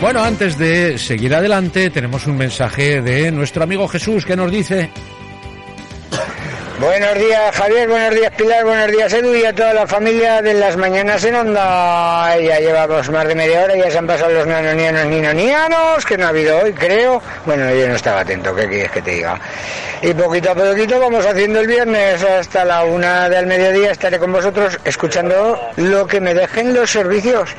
Bueno, antes de seguir adelante, tenemos un mensaje de nuestro amigo Jesús que nos dice... Buenos días Javier, buenos días Pilar, buenos días Edu y a toda la familia de las mañanas en onda. Ya llevamos más de media hora, ya se han pasado los nanonianos ninonianos, que no ha habido hoy, creo. Bueno, yo no estaba atento, ¿qué quieres que te diga? Y poquito a poquito vamos haciendo el viernes hasta la una del mediodía. Estaré con vosotros escuchando lo que me dejen los servicios.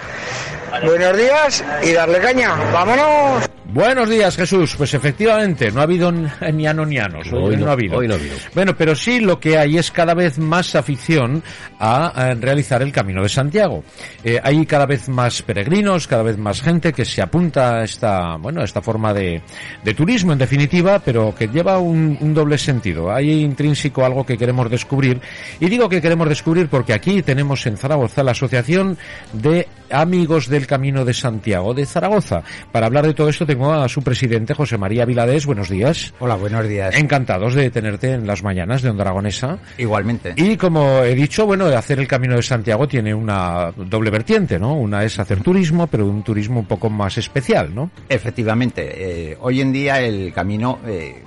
Buenos días y darle caña. ¡Vámonos! Buenos días, Jesús. Pues efectivamente, no ha habido ni anonianos. Hoy, no, ha habido. Hoy no ha habido. Bueno, pero sí lo que hay es cada vez más afición a, realizar el Camino de Santiago. Eh, hay cada vez más peregrinos, cada vez más gente que se apunta a esta, bueno, a esta forma de, de turismo, en definitiva, pero que lleva un, un doble sentido. Hay intrínseco algo que queremos descubrir. Y digo que queremos descubrir porque aquí tenemos en Zaragoza la Asociación de Amigos del Camino de Santiago de Zaragoza. Para hablar de todo esto tengo a su presidente, José María Viladés. Buenos días. Hola, buenos días. Encantados de tenerte en las mañanas de Onda Aragonesa. Igualmente. Y como he dicho, bueno, hacer el Camino de Santiago tiene una doble vertiente, ¿no? Una es hacer turismo, pero un turismo un poco más especial, ¿no? Efectivamente. Eh, hoy en día el camino... Eh,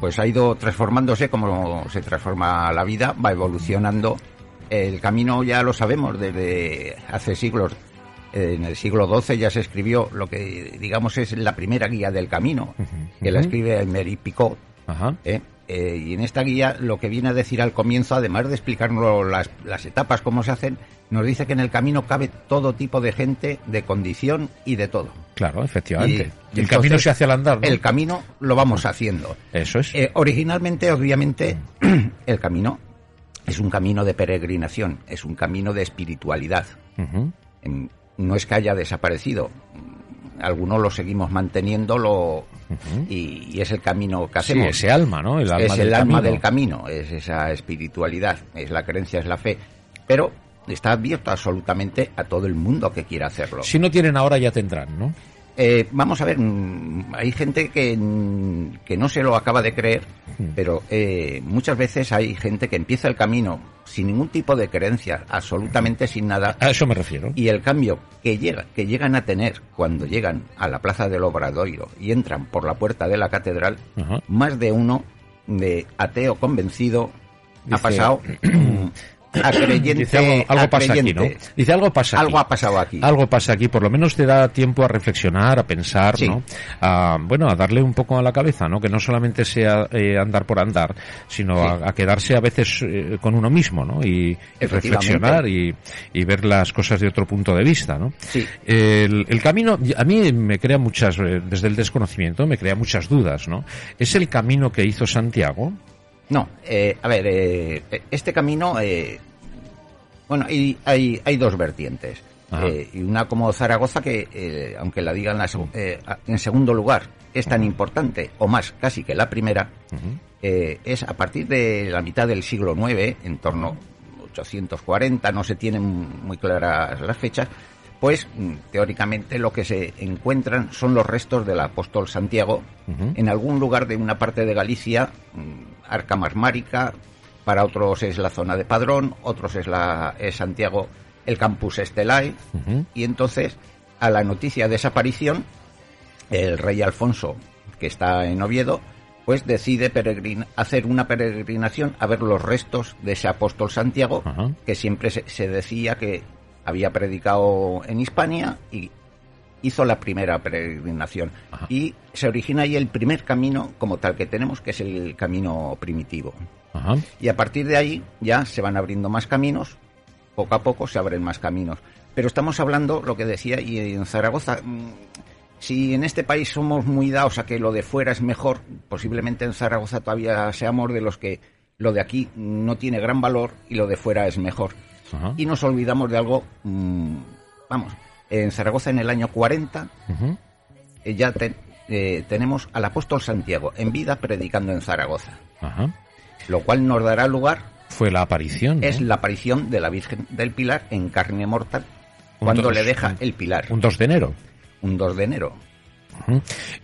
pues ha ido transformándose como se transforma la vida, va evolucionando. El camino ya lo sabemos desde hace siglos en el siglo XII ya se escribió lo que digamos es la primera guía del camino, que la escribe Emery Picot. ¿eh? Eh, y en esta guía lo que viene a decir al comienzo, además de explicarnos las, las, etapas, cómo se hacen, nos dice que en el camino cabe todo tipo de gente, de condición y de todo. Claro, efectivamente. Y, el camino se hace al andar. El camino lo vamos haciendo. Eso es. Eh, originalmente, obviamente, el camino es un camino de peregrinación, es un camino de espiritualidad no es que haya desaparecido. Algunos lo seguimos manteniéndolo y, es el camino que hacemos. ese alma, ¿no? El alma es el alma del camino, es esa espiritualidad, es la creencia, es la fe. Pero está abierto absolutamente a todo el mundo que quiera hacerlo. Si no tienen ahora, ya tendrán, ¿no? Eh, vamos a ver, mm, hay gente que, que, no se lo acaba de creer, pero eh, muchas veces hay gente que empieza el camino sin ningún tipo de creencia, absolutamente sin nada. A eso me refiero. Y el cambio que llega, que llegan a tener cuando llegan a la plaza del Obradoiro y entran por la puerta de la catedral, más de uno de ateo convencido ha pasado Dice algo, pasa aquí, ¿no? Dice algo pasa Algo ha pasado aquí. Algo pasa aquí, por lo menos te da tiempo a reflexionar, a pensar, ¿no? A, bueno, a darle un poco a la cabeza, ¿no? Que no solamente sea eh, andar por andar, sino a, quedarse a veces eh, con uno mismo, ¿no? Y, reflexionar y, ver las cosas de otro punto de vista, ¿no? Sí. El, el, camino, a mí me crea muchas, eh, desde el desconocimiento, me crea muchas dudas, ¿no? ¿Es el camino que hizo Santiago? No, eh, a ver, eh, este camino, eh, bueno, hay, hay, hay, dos vertientes. Eh, y una como Zaragoza que, eh, aunque la digan eh, en segundo lugar, es tan importante, o más casi que la primera, es a partir de la mitad del siglo IX, en torno a 840, no se tienen muy claras las fechas, pues mm, teóricamente lo que se encuentran son los restos del apóstol Santiago en algún lugar de una parte de Galicia, mm, Arca Marmárica, para otros es la zona de Padrón, otros es, la, es Santiago, el campus Estelay, y entonces a la noticia de esa aparición, el rey Alfonso, que está en Oviedo, pues decide hacer una peregrinación a ver los restos de ese apóstol Santiago, que siempre se, decía que había predicado en Hispania y hizo la primera peregrinación. Y se origina ahí el primer camino como tal que tenemos, que es el camino primitivo. Y a partir de ahí ya se van abriendo más caminos, poco a poco se abren más caminos. Pero estamos hablando, lo que decía, y en Zaragoza, mm, si en este país somos muy dados a que lo de fuera es mejor, posiblemente en Zaragoza todavía seamos de los que lo de aquí no tiene gran valor y lo de fuera es mejor. Y nos olvidamos de algo, mm, vamos, en Zaragoza en el año 40 eh, ya eh, tenemos al apóstol Santiago en vida predicando en Zaragoza. Lo cual nos dará lugar. Fue la aparición. Es la aparición de la Virgen del Pilar en carne mortal cuando le deja el pilar. Un 2 de enero. Un 2 de enero.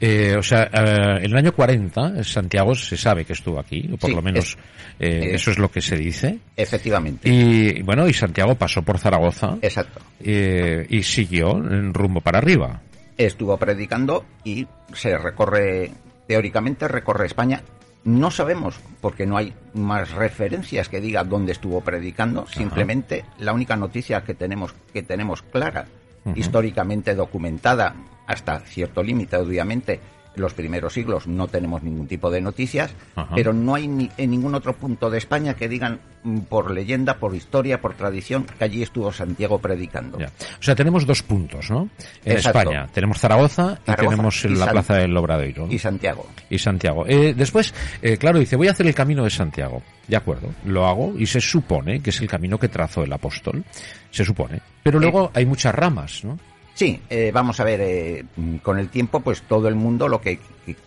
Eh, o sea, en el año 40 Santiago se sabe que estuvo aquí, o por lo menos eso es lo que se dice. Efectivamente. Y bueno, y Santiago pasó por Zaragoza. Exacto. y siguió en rumbo para arriba. Estuvo predicando y se recorre, teóricamente recorre España. No sabemos, porque no hay más referencias que diga dónde estuvo predicando. Simplemente la única noticia que tenemos, que tenemos clara, históricamente documentada, hasta cierto límite, obviamente, los primeros siglos no tenemos ningún tipo de noticias, pero no hay ni, en ningún otro punto de España que digan mm, por leyenda, por historia, por tradición, que allí estuvo Santiago predicando. O sea, tenemos dos puntos, ¿no? En España. Tenemos Zaragoza, y tenemos la Plaza del Obradoiro. Y Santiago. Y Santiago. Eh, después, eh, claro, dice, voy a hacer el camino de Santiago. De acuerdo, lo hago y se supone que es el camino que trazó el apóstol. Se supone. Pero luego hay muchas ramas, ¿no? Sí, eh, vamos a ver, eh, con el tiempo, pues todo el mundo lo que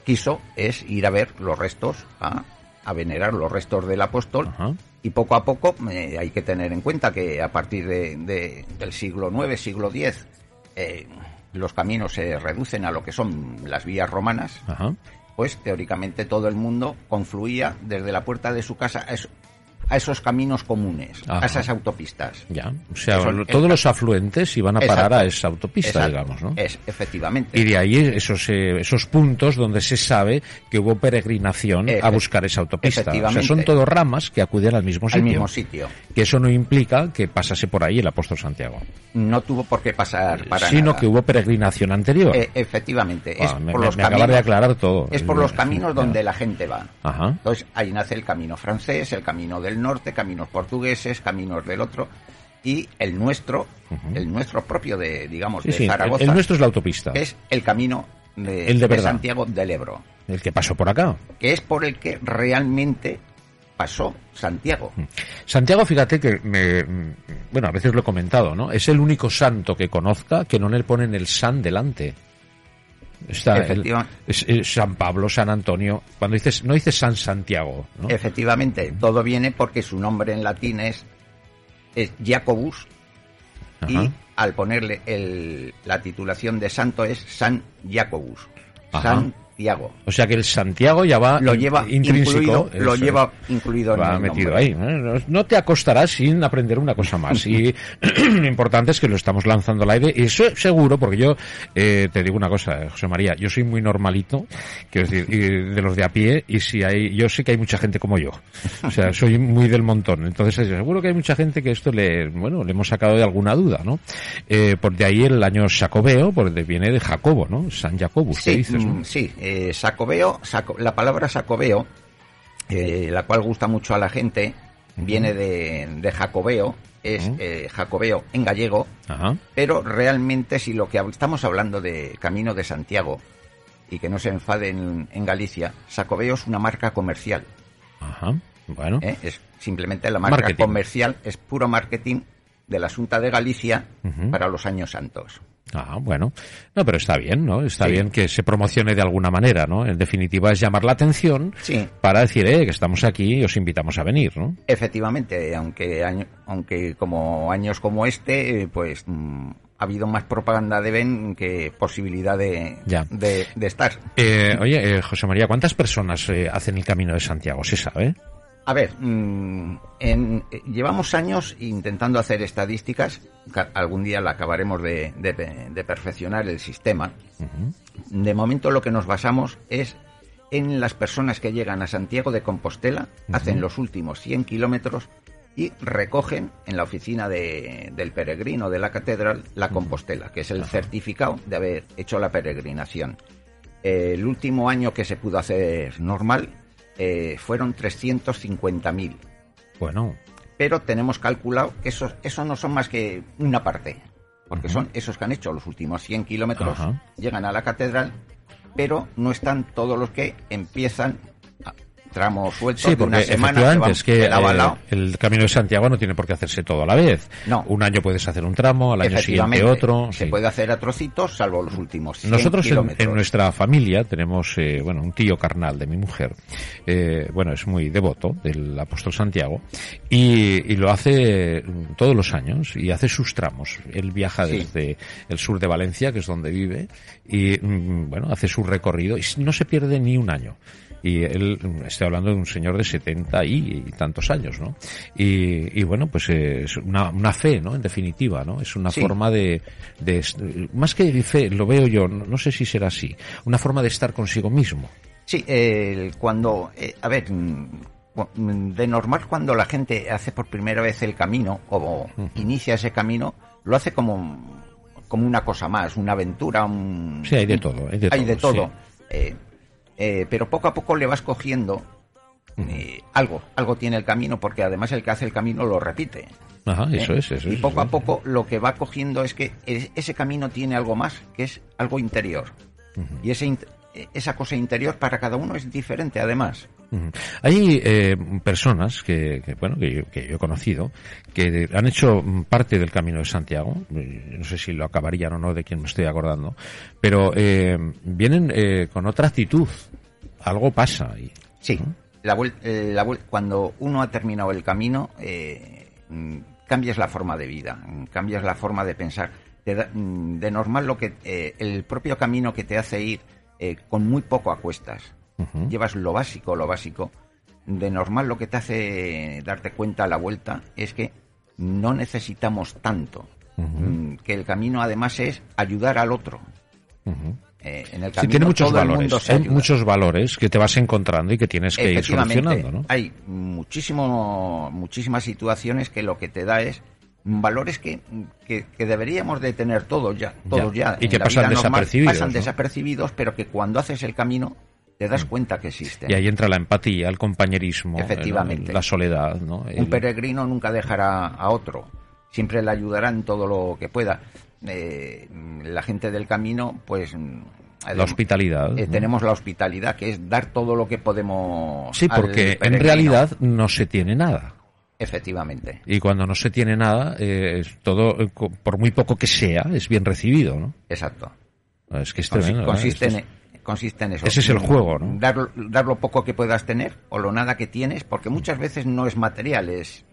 quiso es ir a ver los restos, a, venerar los restos del apóstol, y poco a poco eh, hay que tener en cuenta que a partir de, del siglo IX, siglo X, los caminos se reducen a lo que son las vías romanas, pues teóricamente todo el mundo confluía desde la puerta de su casa a esos caminos comunes, a esas autopistas. Ya, o sea, todos los afluentes iban a parar a esa autopista, digamos, ¿no? Es, efectivamente. Y de ahí esos, eh, esos puntos donde se sabe que hubo peregrinación a buscar esa autopista. O sea, son todos ramas que acuden al mismo sitio. Al mismo sitio. Que eso no implica que pasase por ahí el apóstol Santiago. No tuvo por qué pasar para Sino que hubo peregrinación anterior. E, efectivamente. es ah, por los caminos, de aclarar todo. Es por los caminos donde la gente va. Ajá. Entonces, ahí nace el camino francés, el camino del norte, caminos portugueses, caminos del otro y el nuestro, el nuestro propio de, digamos, de Zaragoza. El, nuestro es la autopista. Es el camino de, el de, Santiago del Ebro. El que pasó por acá. Que es por el que realmente pasó Santiago. Santiago, fíjate que me, bueno, a veces lo he comentado, ¿no? Es el único santo que conozca que no le ponen el san delante. Está es, San Pablo, San Antonio. Cuando dices, no dices San Santiago. ¿no? Efectivamente, todo viene porque su nombre en latín es, es Jacobus y al ponerle el, la titulación de santo es San Jacobus. San o sea que el Santiago ya va lo lleva intrínseco. lo lleva incluido en va metido ahí. No te acostarás sin aprender una cosa más. y lo importante es que lo estamos lanzando al aire. Y eso seguro, porque yo eh, te digo una cosa, José María, yo soy muy normalito, quiero decir, de los de a pie, y si hay, yo sé que hay mucha gente como yo. O sea, soy muy del montón. Entonces, seguro que hay mucha gente que esto le, bueno, le hemos sacado de alguna duda, ¿no? Eh, por de ahí el año Jacobeo, porque viene de Jacobo, ¿no? San Jacobus, sí, dices? Mm, sí, eh, sacobeo, la palabra sacobeo, eh, la cual gusta mucho a la gente, viene de, jacobeo, es eh, jacobeo en gallego, pero realmente si lo que estamos hablando de Camino de Santiago y que no se enfaden en Galicia, Sacobeo es una marca comercial. Bueno. ¿Eh? Es simplemente la marca comercial, es puro marketing de la Junta de Galicia para los años santos. Ah, bueno. No, pero está bien, ¿no? Está bien que se promocione de alguna manera, ¿no? En definitiva es llamar la atención para decir, eh, que estamos aquí y os invitamos a venir, ¿no? Efectivamente, aunque, aunque como años como este, pues mm, ha habido más propaganda de Ben que posibilidad de, de, estar. Eh, oye, eh, José María, ¿cuántas personas eh, hacen el Camino de Santiago? ¿Se sabe? A ver, mm, en, llevamos años intentando hacer estadísticas. Algún día la acabaremos de, perfeccionar el sistema. De momento lo que nos basamos es en las personas que llegan a Santiago de Compostela, hacen los últimos 100 kilómetros y recogen en la oficina del peregrino de la catedral la Compostela, que es el certificado de haber hecho la peregrinación. El último año que se pudo hacer normal eh, fueron 350.000. Bueno. Pero tenemos calculado que esos, esos no son más que una parte, porque son esos que han hecho los últimos 100 kilómetros, llegan a la catedral, pero no están todos los que empiezan tramo suelto sí, porque una semana es que eh, el Camino de Santiago no tiene por qué hacerse todo a la vez. No. Un año puedes hacer un tramo, al año siguiente otro. Se puede hacer a trocitos, salvo los últimos 100 Nosotros en, nuestra familia tenemos, eh, bueno, un tío carnal de mi mujer, eh, bueno, es muy devoto del apóstol Santiago y, lo hace todos los años y hace sus tramos. Él viaja desde el sur de Valencia, que es donde vive, y mm, bueno, hace su recorrido y no se pierde ni un año y él, estoy hablando de un señor de 70 y, tantos años, ¿no? Y, bueno, pues es una, una, fe, ¿no? En definitiva, ¿no? Es una forma de, de, más que fe, lo veo yo, no, sé si será así, una forma de estar consigo mismo. Sí, cuando, eh, a ver, mm, de normal cuando la gente hace por primera vez el camino o inicia ese camino, lo hace como como una cosa más, una aventura, un... Sí, hay de todo. Hay de hay todo. De todo. Eh, eh, pero poco a poco le vas cogiendo eh, algo, algo tiene el camino, porque además el que hace el camino lo repite. Ajá, eso es, eso Y poco a poco lo que va cogiendo es que ese camino tiene algo más, que es algo interior. Y ese, esa cosa interior para cada uno es diferente, además. Hay eh, personas que, bueno que yo, he conocido que han hecho parte del Camino de Santiago. No sé si lo acabarían o no de quien me estoy acordando, pero eh, vienen eh, con otra actitud. Algo pasa. Y, sí. La, la cuando uno ha terminado el camino, cambias la forma de vida, cambias la forma de pensar. de normal lo que el propio camino que te hace ir con muy poco a cuestas llevas lo básico, lo básico. De normal lo que te hace darte cuenta a la vuelta es que no necesitamos tanto. Mm, que el camino además es ayudar al otro. Eh, en el camino, tiene muchos valores, hay muchos valores que te vas encontrando y que tienes que ir solucionando, ¿no? Hay muchísimo, muchísimas situaciones que lo que te da es valores que, que, deberíamos de tener todos ya, todos ya, y que pasan desapercibidos, pasan desapercibidos, pero que cuando haces el camino te das mm. cuenta que existe. Y ahí entra la empatía, el compañerismo, Efectivamente. la soledad. ¿no? Un peregrino nunca dejará a otro, siempre le ayudará en todo lo que pueda. Eh, la gente del camino, pues... Mm, la hospitalidad. Eh, tenemos la hospitalidad, que es dar todo lo que podemos. Sí, porque en realidad no se tiene nada. Efectivamente. Y cuando no se tiene nada, eh, todo, por muy poco que sea, es bien recibido, ¿no? Exacto. Es que consiste, en, consiste en eso. Ese es el juego, ¿no? Dar, lo poco que puedas tener o lo nada que tienes, porque muchas veces no es material, es,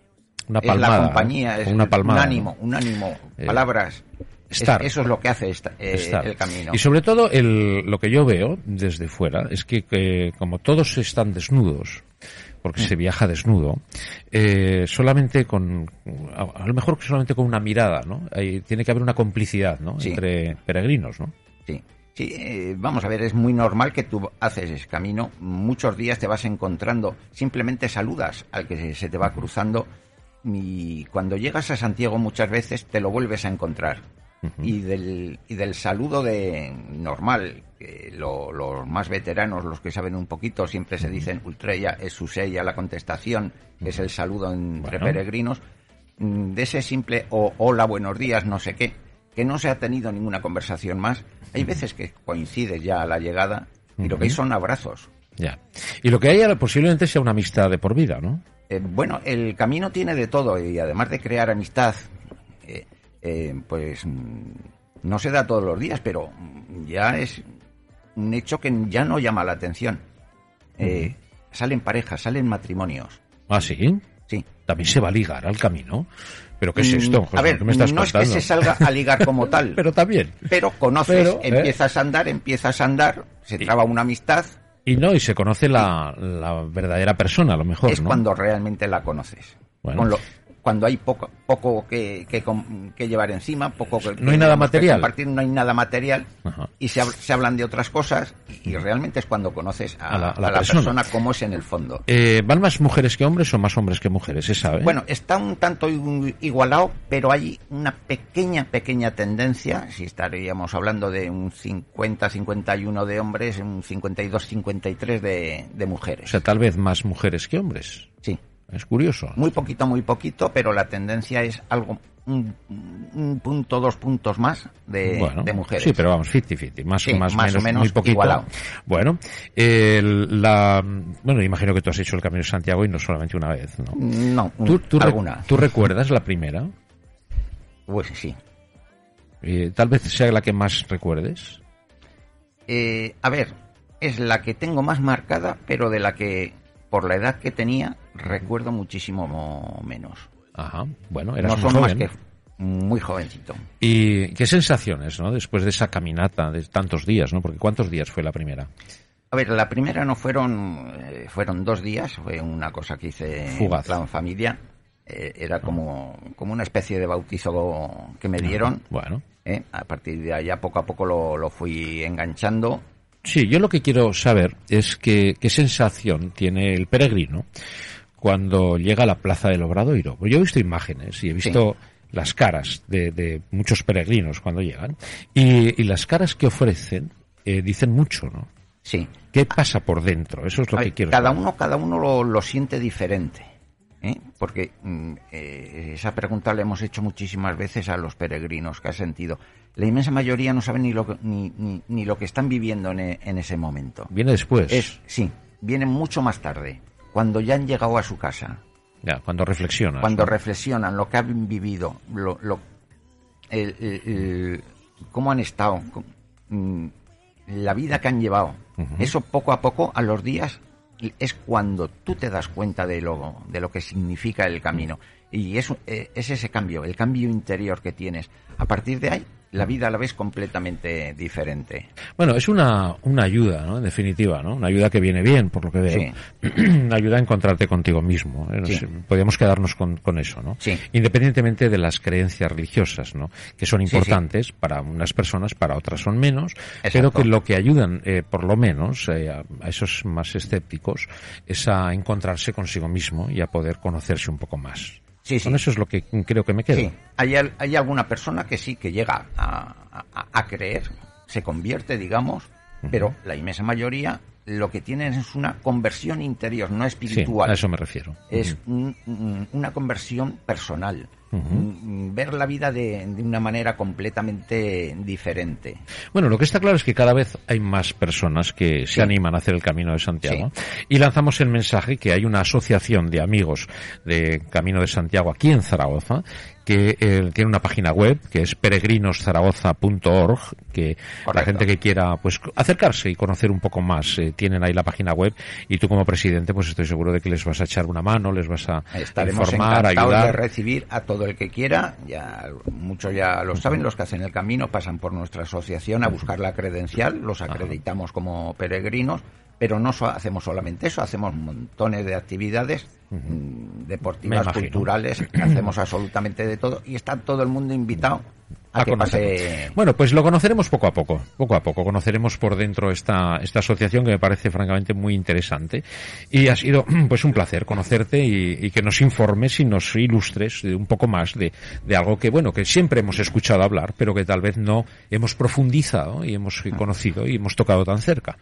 una palmada, la compañía, es una palmada, un ánimo, un ánimo, eh, palabras. Estar. eso es lo que hace eh, el camino. Y sobre todo el, lo que yo veo desde fuera es que, como todos están desnudos, porque se viaja desnudo, eh, solamente con, a, lo mejor solamente con una mirada, ¿no? tiene que haber una complicidad, ¿no? Entre peregrinos, ¿no? Sí. Sí, eh, vamos a ver, es muy normal que tú haces ese camino, muchos días te vas encontrando, simplemente saludas al que se te va cruzando y cuando llegas a Santiago muchas veces te lo vuelves a encontrar. Y, del, y del saludo de normal, que los más veteranos, los que saben un poquito, siempre se dicen ultrella, es su sella, la contestación, que es el saludo entre peregrinos, mm, de ese simple o hola, buenos días, no sé qué, que no se ha tenido ninguna conversación más. Hay veces que coincide ya a la llegada y lo que hay son abrazos. Ya. Y lo que hay posiblemente sea una amistad de por vida, ¿no? Eh, bueno, el camino tiene de todo y además de crear amistad, eh, eh, pues mm, no se da todos los días, pero ya es un hecho que ya no llama la atención. Salen parejas, salen matrimonios. ¿Ah, sí? Sí. También se va a ligar al camino. ¿Pero qué es esto? Mm, a ver, no es que se salga a ligar como tal. pero también. Pero conoces, ¿eh? empiezas a andar, empiezas a andar, se traba una amistad. Y no, y se conoce la, la verdadera persona, a lo mejor. Es cuando realmente la conoces. Bueno. Con lo, cuando hay poco, poco que, que, llevar encima, poco que, no hay nada material. Compartir, no hay nada material y se, se, hablan de otras cosas y realmente es cuando conoces a, la, persona. como es en el fondo. Eh, ¿Van más mujeres que hombres o más hombres que mujeres? ¿Se sabe? Bueno, está un tanto igualado, pero hay una pequeña, pequeña tendencia, si estaríamos hablando de un 50-51 de hombres, un 52-53 de, de mujeres. O sea, tal vez más mujeres que hombres. Sí. Es curioso. Muy poquito, muy poquito, pero la tendencia es algo, un, punto, dos puntos más de, mujeres. Sí, pero vamos, 50-50, más, más, más, menos, o menos, muy poquito. Igualado. Bueno, la, bueno, imagino que tú has hecho el Camino de Santiago y no solamente una vez, ¿no? No, ¿Tú, alguna. ¿Tú recuerdas la primera? Pues sí. Eh, tal vez sea la que más recuerdes. Eh, a ver, es la que tengo más marcada, pero de la que por la edad que tenía, recuerdo muchísimo menos. Ajá, bueno, eras no muy joven. que muy jovencito. ¿Y qué sensaciones, no? Después de esa caminata de tantos días, ¿no? Porque ¿cuántos días fue la primera? A ver, la primera no fueron, eh, fueron dos días, fue una cosa que hice Fugaz. en plan familia. Eh, era como, como una especie de bautizo que me dieron. Bueno. ¿eh? A partir de allá poco a poco lo, lo fui enganchando. Sí, yo lo que quiero saber es que, qué sensación tiene el peregrino cuando llega a la plaza del Obradoiro. Pues yo he visto imágenes y he visto las caras de, de muchos peregrinos cuando llegan y, y las caras que ofrecen eh, dicen mucho, ¿no? Sí. ¿Qué pasa por dentro? Eso es lo que quiero cada saber. uno cada uno lo, lo siente diferente ¿eh? porque mm, eh, esa pregunta la hemos hecho muchísimas veces a los peregrinos que ha sentido la inmensa mayoría no saben ni lo que, ni, ni, ni lo que están viviendo en, e- en ese momento Viene después. es sí vienen mucho más tarde cuando ya han llegado a su casa Ya, cuando reflexionas. cuando ¿no? reflexionan lo que han vivido, lo, lo- el- el- el- cómo han estado, mm, la vida que han llevado, eso poco a poco, a los días, es cuando tú te das cuenta de lo, de lo que significa el camino. Y es, eh, es ese cambio, el cambio interior que tienes. A partir de ahí, la vida la ves completamente diferente. Bueno, es una, una ayuda, ¿no? En definitiva, ¿no? Una ayuda que viene bien, por lo que veo. una ayuda a encontrarte contigo mismo. ¿eh? Sí. podríamos quedarnos con, con eso, ¿no? Sí. Independientemente de las creencias religiosas, ¿no? Que son Sí, sí. importantes para unas personas, para otras son menos, pero que lo que ayudan, eh, por lo menos, eh, a, a esos más escépticos, es a encontrarse consigo mismo y a poder conocerse un poco más. Sí, sí. Con eso es lo que creo que me quedo. Sí, hay, hay alguna persona que sí, que llega a, a- a creer, se convierte, digamos, pero la inmensa mayoría lo que tienen es una conversión interior, no Sí, espiritual. a eso me refiero. Es un- un- una conversión personal. Mm, Ver la vida de, de una manera completamente diferente. Bueno, lo que está claro es que cada vez hay más personas que se animan a hacer el Camino de Santiago. Y lanzamos el mensaje que hay una asociación de amigos de Camino de Santiago aquí en Zaragoza que eh, tiene una página web que es peregrinoszaragoza.org que la gente que quiera pues acercarse y conocer un poco más eh, tienen ahí la página web y tú como presidente pues estoy seguro de que les vas a echar una mano, les vas a Estaremos informar, de ayudar. recibir a todo el que quiera. Ya muchos ya lo saben, los que hacen el camino pasan por nuestra asociación a buscar la credencial, los acreditamos como peregrinos, pero no so- hacemos solamente eso, hacemos montones de actividades mm, deportivas, culturales, hacemos absolutamente de todo y está todo el mundo invitado a, que pase. Bueno, pues lo conoceremos poco a poco, poco a poco. Conoceremos por dentro esta, esta asociación que me parece francamente muy interesante. Y ha sido pues un placer conocerte y, y que nos informes y nos ilustres un poco más de, de algo que, bueno, que siempre hemos escuchado hablar, pero que tal vez no hemos profundizado y hemos conocido y hemos tocado tan cerca.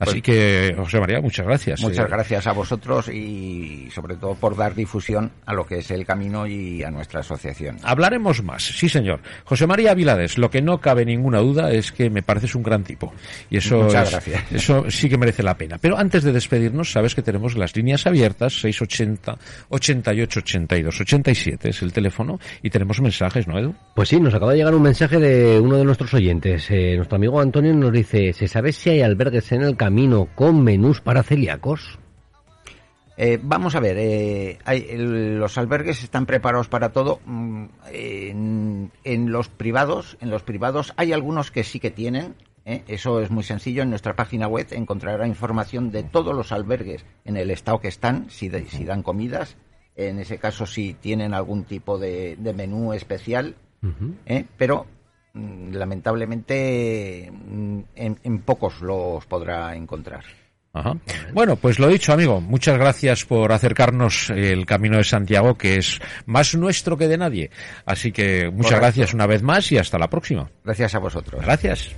Así Pues- que, José María, muchas gracias. Muchas Eh, gracias a vosotros y sobre todo por dar difusión a lo que es el camino y a nuestra asociación. Hablaremos más, sí señor. José María Vilades, lo que no cabe ninguna duda es que me pareces un gran tipo. Y eso, Muchas es- gracias. eso sí que merece la pena. Pero antes de despedirnos, sabes que tenemos las líneas abiertas, 680 88 82 87 es el teléfono, y tenemos mensajes, ¿no, Edu? Pues sí, nos acaba de llegar un mensaje de uno de nuestros oyentes. Eh, nuestro amigo Antonio nos dice, ¿se sabe si hay albergues en el camino con menús para celíacos? Eh, vamos a ver, eh, hay- los albergues están preparados para todo. Mm, En, en los privados, en los privados hay algunos que sí que tienen. ¿eh? Eso es muy sencillo. En nuestra página web encontrará información de todos los albergues en el estado que están, si, de- si dan comidas. En ese caso, si tienen algún tipo de, de menú especial. Pero lamentablemente mm, en, en pocos los podrá encontrar. Ajá. Bueno, pues lo dicho, amigo. Muchas gracias por acercarnos el camino de Santiago, que es más nuestro que de nadie. Así que muchas Correcto. gracias una vez más y hasta la próxima. Gracias a vosotros. Gracias.